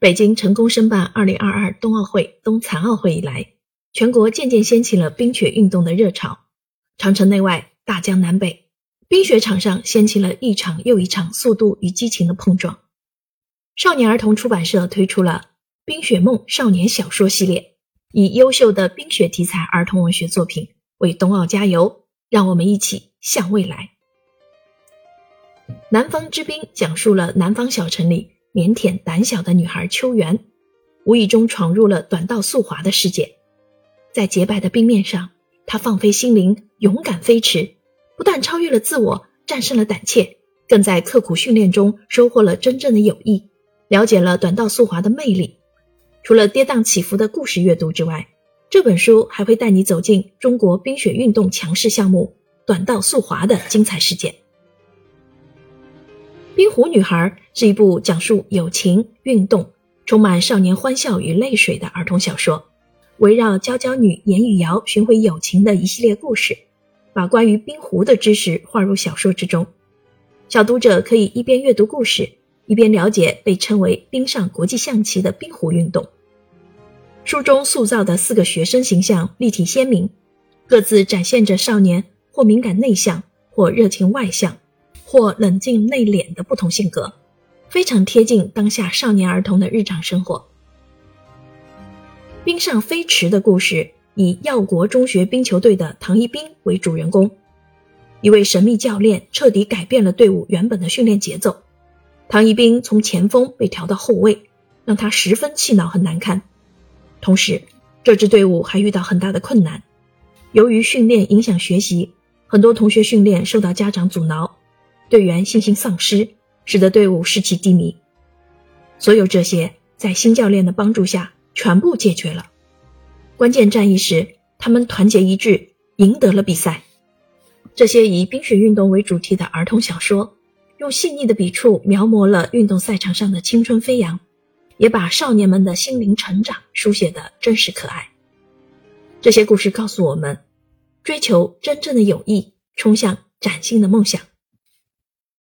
北京成功申办2022冬奥会、冬残奥会以来，全国渐渐掀起了冰雪运动的热潮。长城内外、大江南北，冰雪场上掀起了一场又一场速度与激情的碰撞。少年儿童出版社推出了《冰雪梦》少年小说系列，以优秀的冰雪题材儿童文学作品为冬奥加油。让我们一起向未来。《南方之冰》讲述了南方小城里。腼腆胆小的女孩秋元，无意中闯入了短道速滑的世界。在洁白的冰面上，她放飞心灵，勇敢飞驰，不但超越了自我，战胜了胆怯，更在刻苦训练中收获了真正的友谊，了解了短道速滑的魅力。除了跌宕起伏的故事阅读之外，这本书还会带你走进中国冰雪运动强势项目短道速滑的精彩世界。《冰壶女孩》是一部讲述友情、运动、充满少年欢笑与泪水的儿童小说，围绕娇娇女严雨瑶寻回友情的一系列故事，把关于冰壶的知识划入小说之中。小读者可以一边阅读故事，一边了解被称为“冰上国际象棋”的冰壶运动。书中塑造的四个学生形象立体鲜明，各自展现着少年或敏感内向，或热情外向。或冷静内敛的不同性格，非常贴近当下少年儿童的日常生活。冰上飞驰的故事以耀国中学冰球队的唐一冰为主人公，一位神秘教练彻底改变了队伍原本的训练节奏。唐一冰从前锋被调到后卫，让他十分气恼和难堪。同时，这支队伍还遇到很大的困难，由于训练影响学习，很多同学训练受到家长阻挠。队员信心丧失，使得队伍士气低迷。所有这些在新教练的帮助下全部解决了。关键战役时，他们团结一致，赢得了比赛。这些以冰雪运动为主题的儿童小说，用细腻的笔触描摹了运动赛场上的青春飞扬，也把少年们的心灵成长书写的真实可爱。这些故事告诉我们：追求真正的友谊，冲向崭新的梦想。